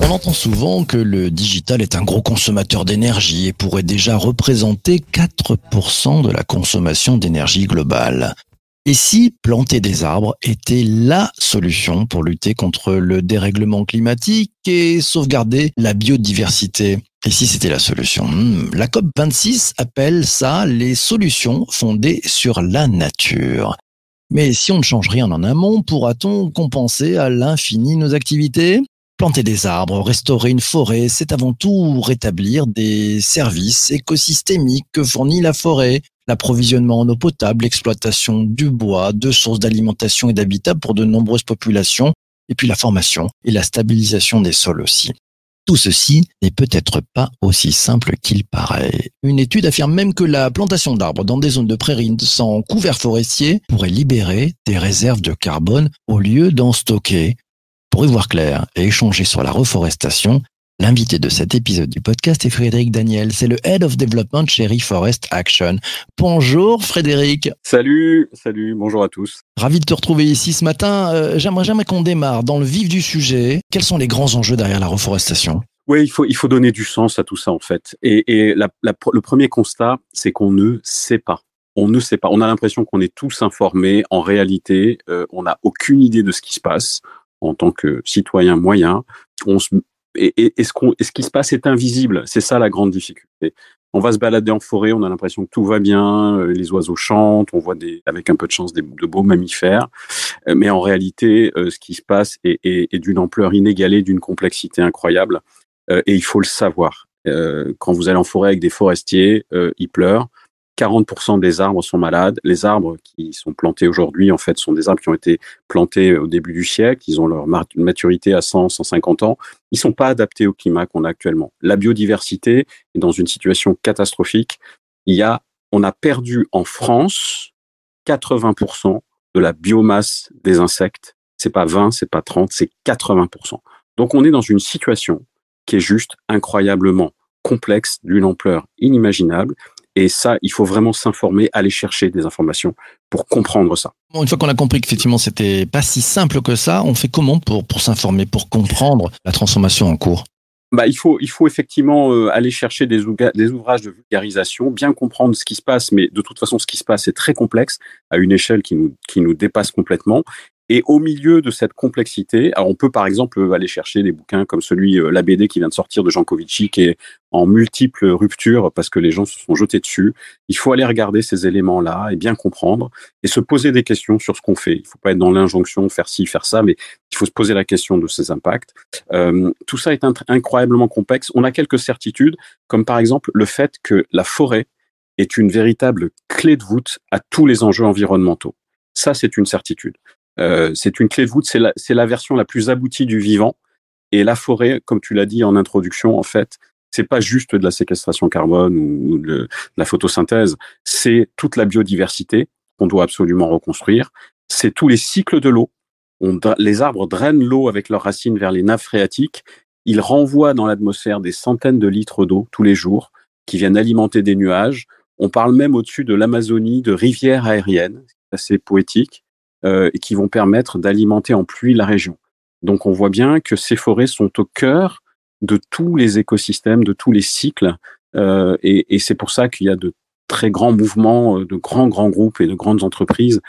On entend souvent que le digital est un gros consommateur d'énergie et pourrait déjà représenter 4% de la consommation d'énergie globale. Et si planter des arbres était la solution pour lutter contre le dérèglement climatique et sauvegarder la biodiversité? Et si c'était la solution? Hmm, La COP26 appelle ça les solutions fondées sur la nature. Mais si on ne change rien en amont, pourra-t-on compenser à l'infini nos activités? Planter des arbres, restaurer une forêt, c'est avant tout rétablir des services écosystémiques que fournit la forêt, l'approvisionnement en eau potable, l'exploitation du bois, de sources d'alimentation et d'habitat pour de nombreuses populations, et puis la formation et la stabilisation des sols aussi. Tout ceci n'est peut-être pas aussi simple qu'il paraît. Une étude affirme même que la plantation d'arbres dans des zones de prairies sans couvert forestier pourrait libérer des réserves de carbone au lieu d'en stocker. Pour y voir clair et échanger sur la reforestation, L'invité de cet épisode du podcast est Frédéric Daniel. C'est le Head of Development chez Reforest Action. Bonjour Frédéric. Salut, salut, bonjour à tous. Ravi de te retrouver ici ce matin. Euh, j'aimerais jamais qu'on démarre dans le vif du sujet. Quels sont les grands enjeux derrière la reforestation? Oui, il faut, il faut donner du sens à tout ça en fait. Et, le premier constat, c'est qu'on ne sait pas. On ne sait pas. On a l'impression qu'on est tous informés. En réalité, euh, on n'a aucune idée de ce qui se passe en tant que citoyen moyen. On se et, ce, ce qui se passe est invisible. C'est ça la grande difficulté. On va se balader en forêt, on a l'impression que tout va bien, euh, les oiseaux chantent, on voit des, avec un peu de chance des, de beaux mammifères, euh, mais en réalité, euh, ce qui se passe est, est d'une ampleur inégalée, d'une complexité incroyable, et il faut le savoir. quand vous allez en forêt avec des forestiers, ils pleurent, 40% des arbres sont malades. Les arbres qui sont plantés aujourd'hui, en fait, sont des arbres qui ont été plantés au début du siècle. Ils ont leur maturité à 100, 150 ans. Ils sont pas adaptés au climat qu'on a actuellement. La biodiversité est dans une situation catastrophique. Il y a, on a perdu en France 80% de la biomasse des insectes. C'est pas 20, c'est pas 30, c'est 80%. Donc on est dans une situation qui est juste incroyablement complexe, d'une ampleur inimaginable et ça, il faut vraiment s'informer, aller chercher des informations pour comprendre ça. Bon, une fois qu'on a compris qu'effectivement c'était pas si simple que ça, on fait comment pour, pour s'informer, pour comprendre la transformation en cours? Bah, il faut, il faut effectivement euh, aller chercher des, des, ouvrages de vulgarisation, bien comprendre ce qui se passe, mais de toute façon, ce qui se passe est très complexe à une échelle qui nous, qui nous dépasse complètement. Et au milieu de cette complexité, alors on peut par exemple aller chercher des bouquins comme celui euh, La BD qui vient de sortir de Jean Covici, qui est en multiples ruptures parce que les gens se sont jetés dessus. Il faut aller regarder ces éléments-là et bien comprendre et se poser des questions sur ce qu'on fait. Il ne faut pas être dans l'injonction faire ci, faire ça, mais il faut se poser la question de ces impacts. Euh, tout ça est incroyablement complexe. On a quelques certitudes, comme par exemple le fait que la forêt est une véritable clé de voûte à tous les enjeux environnementaux. Ça, c'est une certitude. Euh, c'est une clé de voûte, c'est la, la version la plus aboutie du vivant. Et la forêt, comme tu l'as dit en introduction, en fait, c'est pas juste de la séquestration carbone ou de la photosynthèse, c'est toute la biodiversité qu'on doit absolument reconstruire. C'est tous les cycles de l'eau. les arbres drainent l'eau avec leurs racines vers les nappes phréatiques. Ils renvoient dans l'atmosphère des centaines de litres d'eau tous les jours qui viennent alimenter des nuages. On parle même au-dessus de l'Amazonie de rivières aériennes, c'est assez poétique. Euh, et qui vont permettre d'alimenter en pluie la région. Donc on voit bien que ces forêts sont au cœur de tous les écosystèmes, de tous les cycles, euh, et, et c'est pour ça qu'il y a de très grands mouvements, euh, de grands grands groupes et de grandes entreprises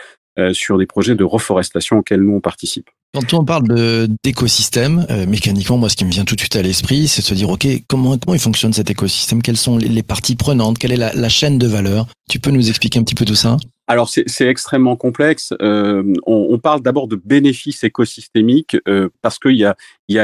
sur des projets de reforestation auxquels nous on participe. Quand on parle d'écosystème, euh, mécaniquement, moi, ce qui me vient tout de suite à l'esprit, c'est de se dire, OK, comment, comment il fonctionne cet écosystème? Quelles sont les, parties prenantes? Quelle est la, la, chaîne de valeur? Tu peux nous expliquer un petit peu tout ça? Alors c'est extrêmement complexe. Euh, on, parle d'abord de bénéfices écosystémiques euh, parce qu'il y a,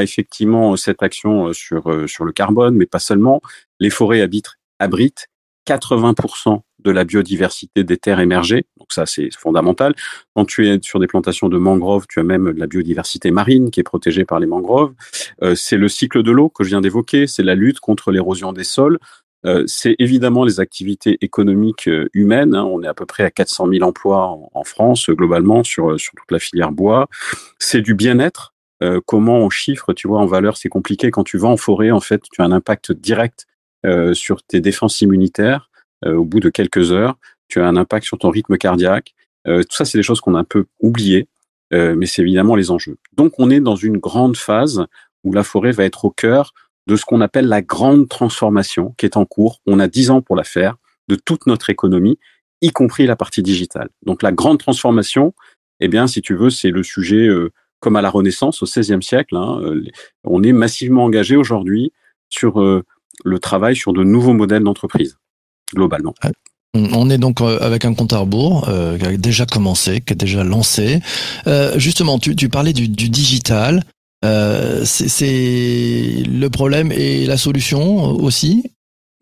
effectivement cette action sur, sur le carbone, mais pas seulement. Les forêts habitent, abritent 80% de la biodiversité des terres émergées. Donc ça, c'est fondamental. Quand tu es sur des plantations de mangroves, tu as même de la biodiversité marine qui est protégée par les mangroves. Euh, c'est le cycle de l'eau que je viens d'évoquer. C'est la lutte contre l'érosion des sols. Euh, c'est évidemment les activités économiques euh, humaines. Hein. On est à peu près à 400 000 emplois en, France globalement sur, sur toute la filière bois. C'est du bien-être. comment on chiffre, tu vois, en valeur, c'est compliqué. Quand tu vas en forêt, en fait, tu as un impact direct euh, sur tes défenses immunitaires euh, au bout de quelques heures. Tu as un impact sur ton rythme cardiaque. Euh, tout ça, c'est des choses qu'on a un peu oubliées. mais c'est évidemment les enjeux. Donc on est dans une grande phase où la forêt va être au cœur de ce qu'on appelle la grande transformation qui est en cours. On a dix ans pour la faire de toute notre économie, y compris la partie digitale. Donc la grande transformation, eh bien, si tu veux, c'est le sujet euh, comme à la Renaissance au XVIe siècle. Hein, euh, on est massivement engagé aujourd'hui sur euh, le travail sur de nouveaux modèles d'entreprise globalement. On est donc avec un compte à rebours qui a déjà commencé, qui a déjà lancé. justement, tu, parlais du, du digital. C'est le problème et la solution aussi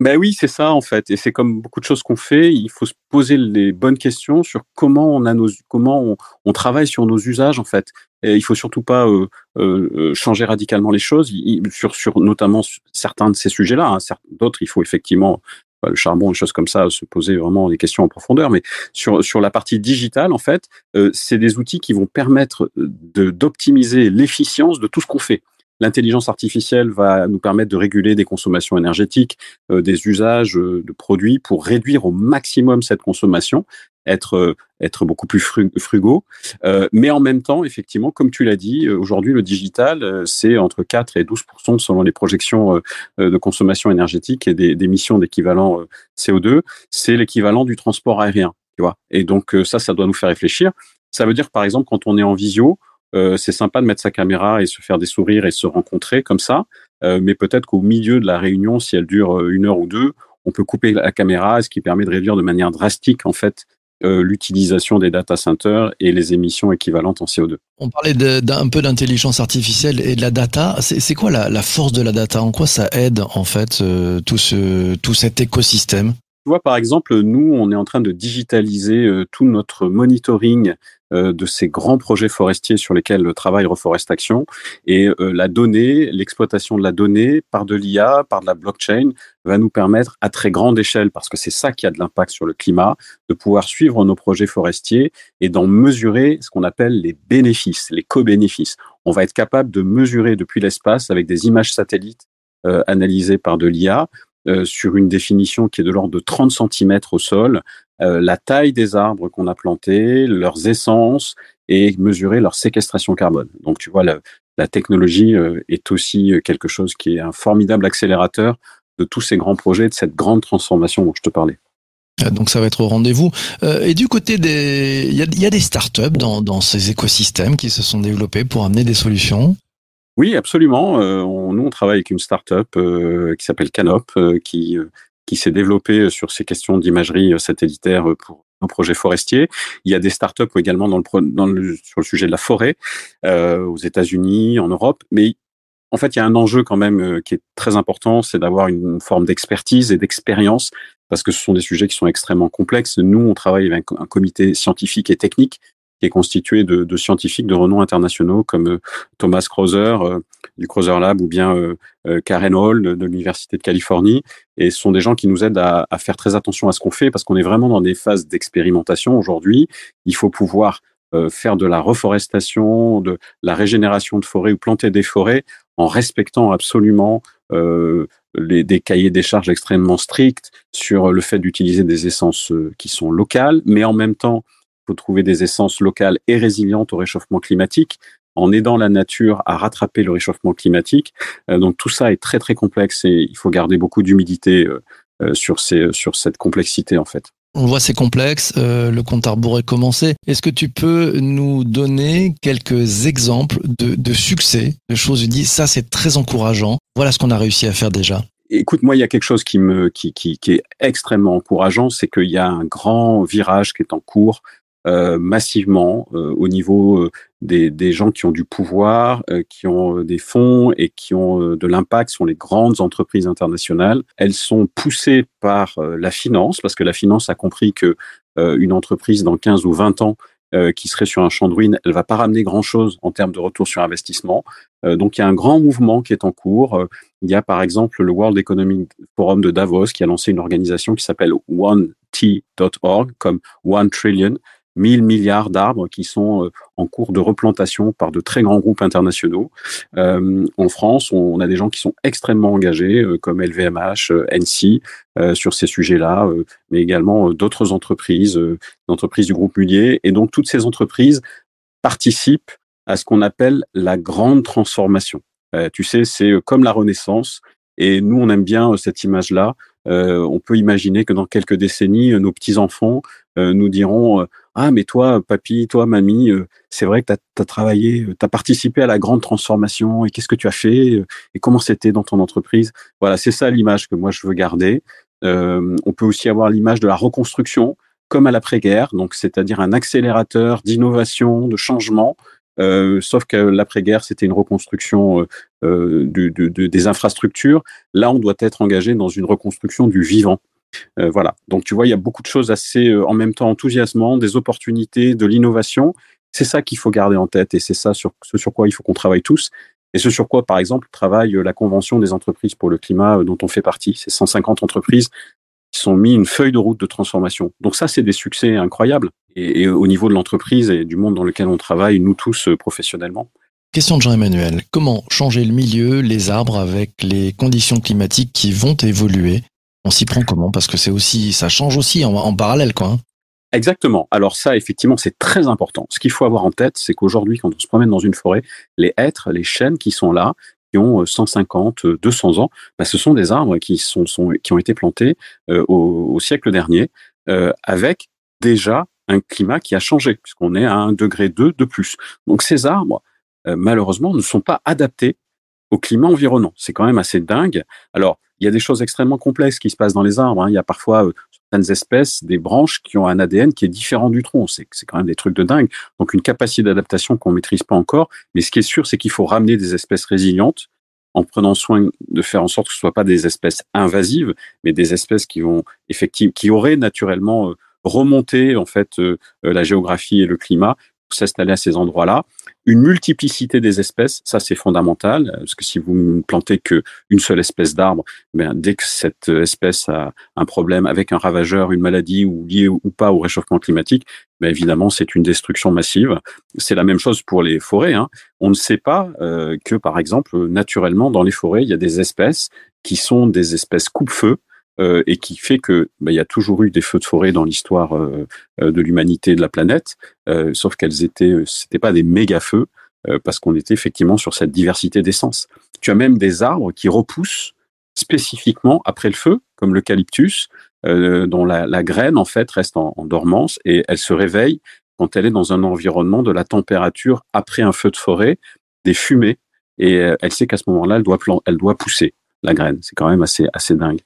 ben oui, c'est ça en fait, et c'est comme beaucoup de choses qu'on fait. Il faut se poser les bonnes questions sur comment on a nos, comment on, travaille sur nos usages en fait. Et il faut surtout pas euh, euh, changer radicalement les choses, sur, sur notamment certains de ces sujets-là. Hein. D'autres, il faut effectivement le charbon, des choses comme ça, se poser vraiment des questions en profondeur. Mais sur sur la partie digitale, en fait, euh, c'est des outils qui vont permettre de d'optimiser l'efficience de tout ce qu'on fait. L'intelligence artificielle va nous permettre de réguler des consommations énergétiques, euh, des usages euh, de produits pour réduire au maximum cette consommation, être euh, être beaucoup plus frugaux. mais en même temps, effectivement, comme tu l'as dit, aujourd'hui le digital, c'est entre 4 et 12% selon les projections de consommation énergétique et des émissions d'équivalent CO2. C'est l'équivalent du transport aérien, tu vois. Et donc ça, ça doit nous faire réfléchir. Ça veut dire, par exemple, quand on est en visio, euh, c'est sympa de mettre sa caméra et se faire des sourires et se rencontrer comme ça. Euh, mais peut-être qu'au milieu de la réunion, si elle dure euh, une heure ou deux, on peut couper la caméra, ce qui permet de réduire de manière drastique en fait l'utilisation des data centers et les émissions équivalentes en CO2. On parlait d'un peu d'intelligence artificielle et de la data. C'est quoi la, force de la data? En quoi ça aide en fait tout, ce, tout cet écosystème? Tu vois, par exemple, nous, on est en train de digitaliser tout notre monitoring euh, de ces grands projets forestiers sur lesquels travaille Reforestation. Et euh, la donnée, l'exploitation de la donnée par de l'IA, par de la blockchain, va nous permettre à très grande échelle, parce que c'est ça qui a de l'impact sur le climat, de pouvoir suivre nos projets forestiers et d'en mesurer ce qu'on appelle les bénéfices, les co-bénéfices. On va être capable de mesurer depuis l'espace avec des images satellites euh, analysées par de l'IA, sur une définition qui est de l'ordre de 30 cm au sol, euh, la taille des arbres qu'on a plantés, leurs essences et mesurer leur séquestration carbone. Donc tu vois, la, technologie euh, est aussi quelque chose qui est un formidable accélérateur de tous ces grands projets, de cette grande transformation dont je te parlais. Euh, donc ça va être au rendez-vous. et du côté des, il y a, des startups dans, dans ces écosystèmes qui se sont développés pour amener des solutions? Oui, absolument. nous, on travaille avec une startup qui s'appelle Canop, qui qui s'est développé euh, sur ces questions d'imagerie euh, satellitaire euh, pour nos projets forestiers. Il y a des startups également dans le, dans le, sur le sujet de la forêt euh, aux États-Unis, en Europe, mais en fait, il y a un enjeu quand même qui est très important, c'est d'avoir une forme d'expertise et d'expérience, parce que ce sont des sujets qui sont extrêmement complexes. Nous, on travaille avec un comité scientifique et technique qui est constitué de, scientifiques de renom internationaux comme euh, Thomas Krauser euh, du Krauser Lab ou bien euh, Karen Hall de, l'Université de Californie. Et ce sont des gens qui nous aident à, faire très attention à ce qu'on fait parce qu'on est vraiment dans des phases d'expérimentation aujourd'hui. Il faut pouvoir faire de la reforestation, de la régénération de forêts ou planter des forêts en respectant absolument les, des cahiers des charges extrêmement stricts sur le fait d'utiliser des essences qui sont locales, mais en même temps trouver des essences locales et résilientes au réchauffement climatique en aidant la nature à rattraper le réchauffement climatique. Euh, donc tout ça est très très complexe et il faut garder beaucoup d'humidité euh, euh, sur, ces, sur cette complexité en fait. On voit c'est complexe, le compte à rebours est commencé. Est-ce que tu peux nous donner quelques exemples de, de succès, de choses où dis ça c'est très encourageant, voilà ce qu'on a réussi à faire déjà Écoute, moi, il y a quelque chose qui me qui, qui, qui est extrêmement encourageant, c'est qu'il y a un grand virage qui est en cours euh, massivement euh, au niveau euh, des, des, gens qui ont du pouvoir, qui ont des fonds et qui ont de l'impact sont les grandes entreprises internationales. Elles sont poussées par la finance parce que la finance a compris que une entreprise dans 15 ou 20 ans qui serait sur un champ de ruines, elle va pas ramener grand-chose en termes de retour sur investissement. donc il y a un grand mouvement qui est en cours. il y a par exemple le World Economic Forum de Davos qui a lancé une organisation qui s'appelle OneT.org comme One Trillion 1000 milliards d'arbres qui sont euh, en cours de replantation par de très grands groupes internationaux. Euh, en France, on, a des gens qui sont extrêmement engagés, euh, comme LVMH, NC, sur ces sujets-là, mais également d'autres entreprises, d'entreprises du groupe Mullier. Et donc, toutes ces entreprises participent à ce qu'on appelle la grande transformation. tu sais, c'est comme la Renaissance. Et nous, on aime bien cette image-là. on peut imaginer que dans quelques décennies, nos petits-enfants nous diront ah, mais toi, papy, toi, mamie, euh, c'est vrai que tu as, travaillé, euh, tu as participé à la grande transformation et qu'est-ce que tu as fait euh, et comment c'était dans ton entreprise? Voilà, c'est ça l'image que moi je veux garder. on peut aussi avoir l'image de la reconstruction comme à l'après-guerre, donc c'est-à-dire un accélérateur d'innovation, de changement. sauf que l'après-guerre, c'était une reconstruction des infrastructures. Là, on doit être engagé dans une reconstruction du vivant. Euh, voilà. Donc tu vois, il y a beaucoup de choses assez euh, en même temps enthousiasmantes, des opportunités, de l'innovation. C'est ça qu'il faut garder en tête et c'est ça sur ce sur quoi il faut qu'on travaille tous. Et ce sur quoi, par exemple, travaille euh, la Convention des entreprises pour le climat dont on fait partie. C'est 150 entreprises qui sont mis une feuille de route de transformation. Donc ça, c'est des succès incroyables. Et, et au niveau de l'entreprise et du monde dans lequel on travaille, nous tous professionnellement. Question de Jean-Emmanuel. Comment changer le milieu, les arbres avec les conditions climatiques qui vont évoluer? On s'y prend comment? Parce que c'est aussi, ça change aussi en, parallèle, quoi. Hein. Exactement. Alors ça, effectivement, c'est très important. Ce qu'il faut avoir en tête, c'est qu'aujourd'hui, quand on se promène dans une forêt, les hêtres, les chênes qui sont là, qui ont 150, euh, 200 euh, ans, bah, ce sont des arbres qui sont, qui ont été plantés euh, au, siècle dernier, avec déjà un climat qui a changé, puisqu'on est à un degré 2 de plus. Donc ces arbres, malheureusement, ne sont pas adaptés au climat environnant. C'est quand même assez dingue. Alors, il y a des choses extrêmement complexes qui se passent dans les arbres. Hein. Il y a parfois euh, certaines espèces, des branches qui ont un ADN qui est différent du tronc. C'est quand même des trucs de dingue. Donc, une capacité d'adaptation qu'on maîtrise pas encore. Mais ce qui est sûr, c'est qu'il faut ramener des espèces résilientes en prenant soin de faire en sorte que ce soit pas des espèces invasives, mais des espèces qui vont effectivement, qui auraient naturellement euh, remonté en fait euh, la géographie et le climat s'installer à ces endroits-là. Une multiplicité des espèces, ça c'est fondamental, euh, parce que si vous ne plantez que une seule espèce d'arbre, ben, dès que cette espèce a un problème avec un ravageur, une maladie ou liée ou pas au réchauffement climatique, ben évidemment c'est une destruction massive. C'est la même chose pour les forêts. Hein. On ne sait pas euh, que par exemple naturellement dans les forêts il y a des espèces qui sont des espèces coupe-feu euh, et qui fait que bah, il y a toujours eu des feux de forêt dans l'histoire euh, euh, de l'humanité de la planète, sauf qu'elles étaient, c'était pas des méga feux parce qu'on était effectivement sur cette diversité d'essences. Tu as même des arbres qui repoussent spécifiquement après le feu, comme l'eucalyptus, dont la, graine en fait reste en, dormance et elle se réveille quand elle est dans un environnement de la température après un feu de forêt, des fumées, et elle sait qu'à ce moment-là, elle doit, elle doit pousser la graine. C'est quand même assez, assez dingue.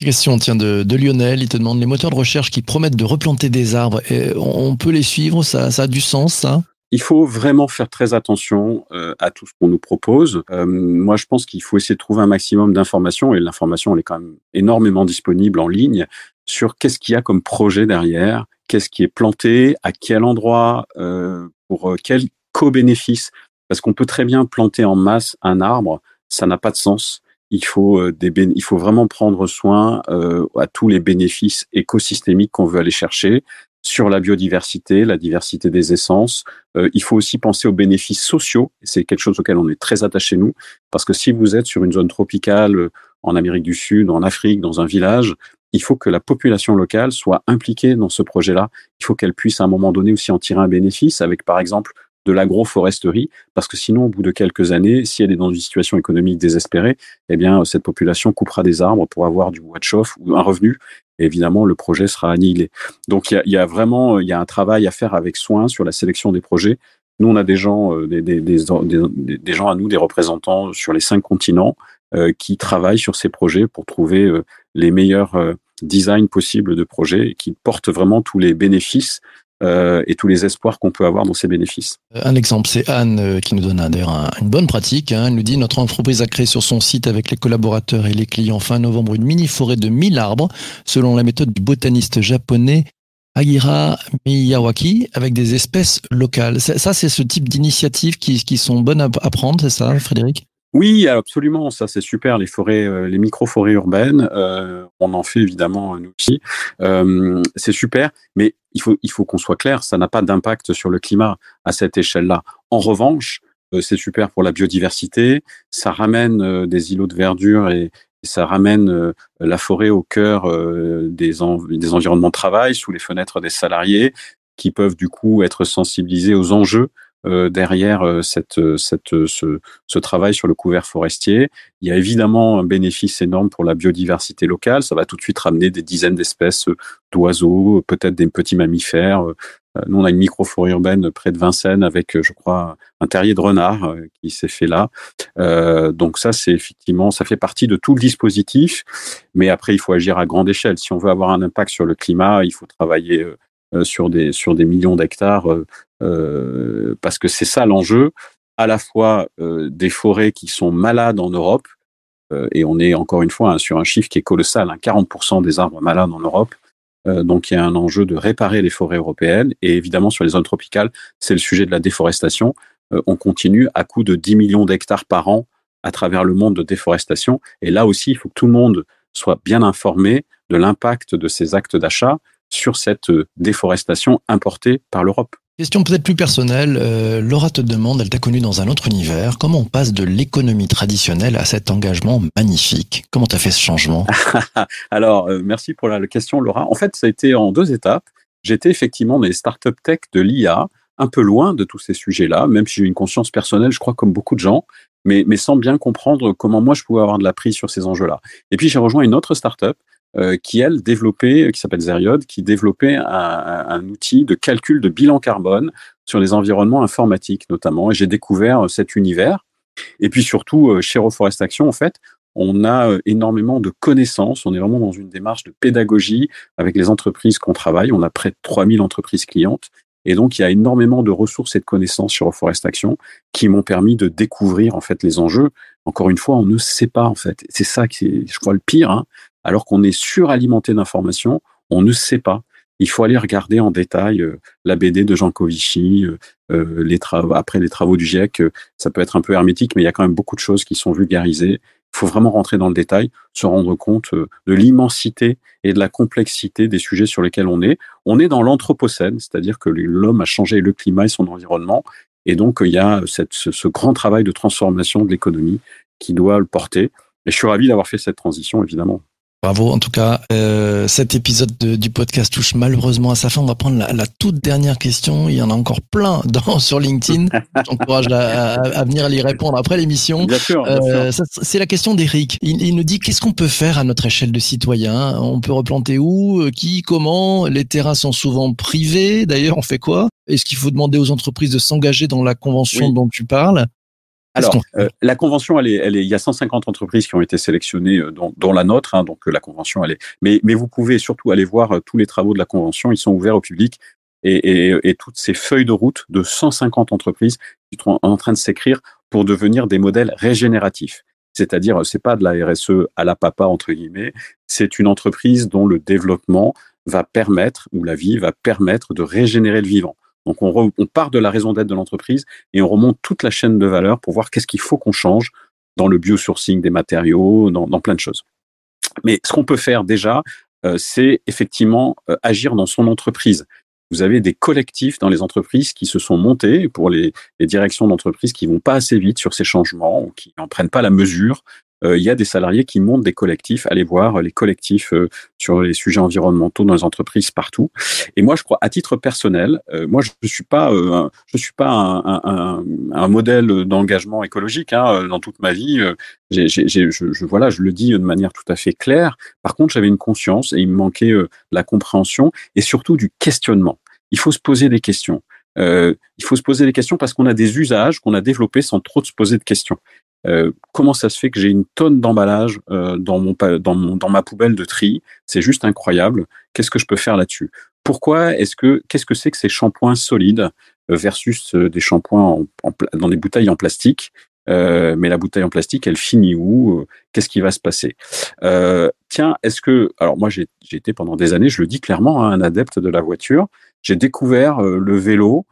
Question tient de, Lionel, il te demande les moteurs de recherche qui promettent de replanter des arbres, on peut les suivre, ça, ça a du sens il faut vraiment faire très attention euh, à tout ce qu'on nous propose. Euh, moi, je pense qu'il faut essayer de trouver un maximum d'informations, et l'information, elle est quand même énormément disponible en ligne, sur qu'est-ce qu'il y a comme projet derrière, qu'est-ce qui est planté, à quel endroit, euh, pour quel co-bénéfice. Parce qu'on peut très bien planter en masse un arbre, ça n'a pas de sens il faut euh, des il faut vraiment prendre soin euh, à tous les bénéfices écosystémiques qu'on veut aller chercher sur la biodiversité, la diversité des essences. Euh, il faut aussi penser aux bénéfices sociaux. C'est quelque chose auquel on est très attaché nous, parce que si vous êtes sur une zone tropicale en Amérique du Sud, en Afrique, dans un village, il faut que la population locale soit impliquée dans ce projet-là. Il faut qu'elle puisse à un moment donné aussi en tirer un bénéfice avec, par exemple, de l'agroforesterie, parce que sinon, au bout de quelques années, si elle est dans une situation économique désespérée, eh bien, cette population coupera des arbres pour avoir du bois de chauffe ou un revenu. Et évidemment, le projet sera annihilé. Donc, il y a, vraiment, il y a un travail à faire avec soin sur la sélection des projets. Nous, on a des gens, euh, des, des, gens à nous, des représentants sur les cinq continents, euh, qui travaillent sur ces projets pour trouver euh, les meilleurs designs possibles de projets qui portent vraiment tous les bénéfices euh, et tous les espoirs qu'on peut avoir dans ces bénéfices. Un exemple, c'est Anne euh, qui nous donne d'ailleurs une bonne pratique. Hein. Elle nous dit notre entreprise a créé sur son site avec les collaborateurs et les clients fin novembre une mini forêt de 1000 arbres selon la méthode du botaniste japonais Agira Miyawaki avec des espèces locales. Ça, c'est ce type d'initiatives qui, qui sont bonnes à prendre, c'est ça, Frédéric? Oui, absolument, ça c'est super. Les forêts, euh, les micro-forêts urbaines, euh, on en fait évidemment nous aussi. Euh, c'est super, mais il faut il faut qu'on soit clair, ça n'a pas d'impact sur le climat à cette échelle-là. En revanche, c'est super pour la biodiversité, ça ramène des îlots de verdure et, ça ramène la forêt au cœur des, des environnements de travail, sous les fenêtres des salariés, qui peuvent du coup être sensibilisés aux enjeux derrière cette, cette, ce, ce, travail sur le couvert forestier. Il y a évidemment un bénéfice énorme pour la biodiversité locale. Ça va tout de suite ramener des dizaines d'espèces d'oiseaux, peut-être des petits mammifères, euh, nous, on a une microforêt urbaine près de Vincennes avec, euh, je crois, un terrier de renard euh, qui s'est fait là. donc ça, c'est effectivement, ça fait partie de tout le dispositif. Mais après, il faut agir à grande échelle. Si on veut avoir un impact sur le climat, il faut travailler sur des sur des millions d'hectares parce que c'est ça l'enjeu. À la fois des forêts qui sont malades en Europe et on est encore une fois hein, sur un chiffre qui est colossal, 40% hein, des arbres malades en Europe. Euh, donc il y a un enjeu de réparer les forêts européennes et évidemment sur les zones tropicales, c'est le sujet de la déforestation. Euh, on continue à coût de 10 millions d'hectares par an à travers le monde de déforestation. Et là aussi, il faut que tout le monde soit bien informé de l'impact de ces actes d'achat sur cette euh, déforestation importée par l'Europe. Question peut-être plus personnelle. Euh, Laura te demande, elle t'a connu dans un autre univers, comment on passe de l'économie traditionnelle à cet engagement magnifique? Comment tu as fait ce changement? Alors, euh, merci pour la, question, Laura. En fait, ça a été en deux étapes. J'étais effectivement dans les startup tech de l'IA, un peu loin de tous ces sujets-là, même si j'ai une conscience personnelle, je crois, comme beaucoup de gens, mais, sans bien comprendre comment moi je pouvais avoir de la prise sur ces enjeux-là. Et puis j'ai rejoint une autre startup euh, qui elle développait, qui s'appelle Zeriod, qui développait un, un, outil de calcul de bilan carbone sur les environnements informatiques notamment. Et j'ai découvert euh, cet univers. Et puis surtout, euh, chez Reforest Action, en fait, on a énormément de connaissances. On est vraiment dans une démarche de pédagogie avec les entreprises qu'on travaille. On a près de 3000 entreprises clientes. Et donc, il y a énormément de ressources et de connaissances sur Reforest Action qui m'ont permis de découvrir, en fait, les enjeux. Encore une fois, on ne sait pas, en fait. C'est ça qui est, je crois, le pire. Hein alors qu'on est suralimenté d'informations, on ne sait pas. Il faut aller regarder en détail euh, la BD de Jean Covici, euh, euh, après les travaux du GIEC, ça peut être un peu hermétique, mais il y a quand même beaucoup de choses qui sont vulgarisées. Il faut vraiment rentrer dans le détail, se rendre compte de l'immensité et de la complexité des sujets sur lesquels on est. On est dans l'anthropocène, c'est-à-dire que l'homme a changé le climat et son environnement, et donc il y a ce, ce grand travail de transformation de l'économie qui doit le porter. Et je suis ravi d'avoir fait cette transition, évidemment. Bravo, en tout cas, euh, cet épisode du podcast touche malheureusement à sa fin. On va prendre la, toute dernière question. Il y en a encore plein dans, sur LinkedIn. J'encourage à, à, venir y répondre après l'émission. Bien sûr. Euh, c'est la question d'Eric. Il, il, nous dit qu'est-ce qu'on peut faire à notre échelle de citoyen On peut replanter où? Euh, Qui? Comment? Les terrains sont souvent privés. D'ailleurs, on fait quoi? Est-ce qu'il faut demander aux entreprises de s'engager dans la convention dont tu parles? Alors, euh, la convention, elle est, elle est, il y a 150 entreprises qui ont été sélectionnées, euh, dont, la nôtre. Hein, donc, euh, la convention, elle est. Mais, mais vous pouvez surtout aller voir tous les travaux de la convention. Ils sont ouverts au public et, et, et toutes ces feuilles de route de 150 entreprises qui sont en train de s'écrire pour devenir des modèles régénératifs. C'est-à-dire, c'est pas de la RSE à la papa entre guillemets. C'est une entreprise dont le développement va permettre ou la vie va permettre de régénérer le vivant. Donc on, part de la raison d'être de l'entreprise et on remonte toute la chaîne de valeur pour voir qu'est-ce qu'il faut qu'on change dans le biosourcing des matériaux, dans, plein de choses. Mais ce qu'on peut faire déjà, euh, c'est effectivement euh, agir dans son entreprise. Vous avez des collectifs dans les entreprises qui se sont montés pour les, directions d'entreprise qui vont pas assez vite sur ces changements ou qui n'en prennent pas la mesure il y a des salariés qui montent des collectifs. Allez voir les collectifs euh, sur les sujets environnementaux dans les entreprises partout. Et moi, je crois, à titre personnel, euh, moi, je ne suis pas, je suis pas un, un, un modèle d'engagement écologique. Hein, dans toute ma vie, j'ai, j'ai, je, je, voilà, je le dis de manière tout à fait claire. Par contre, j'avais une conscience et il me manquait la compréhension et surtout du questionnement. Il faut se poser des questions. Euh, il faut se poser des questions parce qu'on a des usages qu'on a développés sans trop se poser de questions. Euh, comment ça se fait que j'ai une tonne d'emballage euh, dans, mon, dans, mon, dans ma poubelle de tri? C'est juste incroyable. Qu'est-ce que je peux faire là-dessus? Pourquoi est-ce que qu'est-ce que c'est que ces shampoings solides euh, versus des shampoings dans des bouteilles en plastique? Mais la bouteille en plastique, elle finit où Qu'est-ce qui va se passer? Tiens, est-ce que alors moi j'ai été pendant des années, je le dis clairement, hein, un adepte de la voiture. J'ai découvert le vélo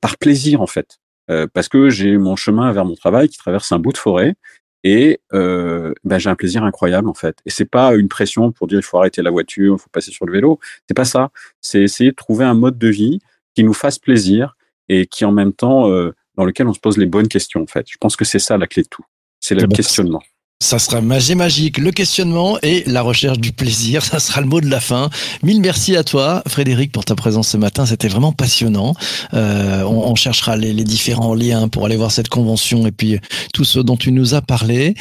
par plaisir en fait. Euh, parce que j'ai mon chemin vers mon travail qui traverse un bout de forêt et euh, ben, j'ai un plaisir incroyable en fait. Et c'est pas une pression pour dire il faut arrêter la voiture, il faut passer sur le vélo. C'est pas ça. C'est essayer de trouver un mode de vie qui nous fasse plaisir et qui en même temps euh, dans lequel on se pose les bonnes questions en fait. Je pense que c'est ça la clé de tout. C'est le questionnement. Ça sera magie magique, le questionnement et la recherche du plaisir. Ça sera le mot de la fin. Mille merci à toi, Frédéric, pour ta présence ce matin. C'était vraiment passionnant. Euh, on, cherchera les, différents liens pour aller voir cette convention et puis tout ce dont tu nous as parlé.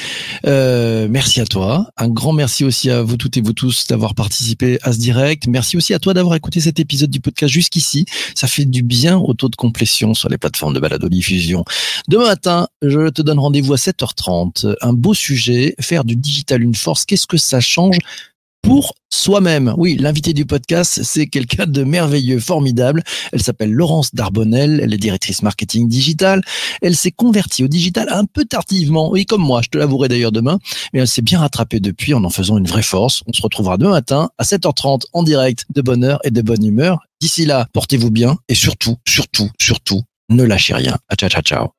Euh, merci à toi. Un grand merci aussi à vous toutes et vous tous d'avoir participé à ce direct. Merci aussi à toi d'avoir écouté cet épisode du podcast jusqu'ici. Ça fait du bien au taux de complétion sur les plateformes de balado diffusion. Demain matin, je te donne rendez-vous à 7h30. Un beau sujet faire du digital une force, qu'est-ce que ça change pour soi-même? Oui, l'invité du podcast, c'est quelqu'un de merveilleux, formidable. Elle s'appelle Laurence Darbonnel, elle est directrice marketing digital. Elle s'est convertie au digital un peu tardivement, oui, comme moi, je te l'avouerai d'ailleurs demain, mais elle s'est bien rattrapée depuis en en faisant une vraie force. On se retrouvera demain matin à 7h30 en direct de bonne heure et de bonne humeur. D'ici là, portez-vous bien et surtout, surtout, surtout, ne lâchez rien. Ciao, ciao, ciao.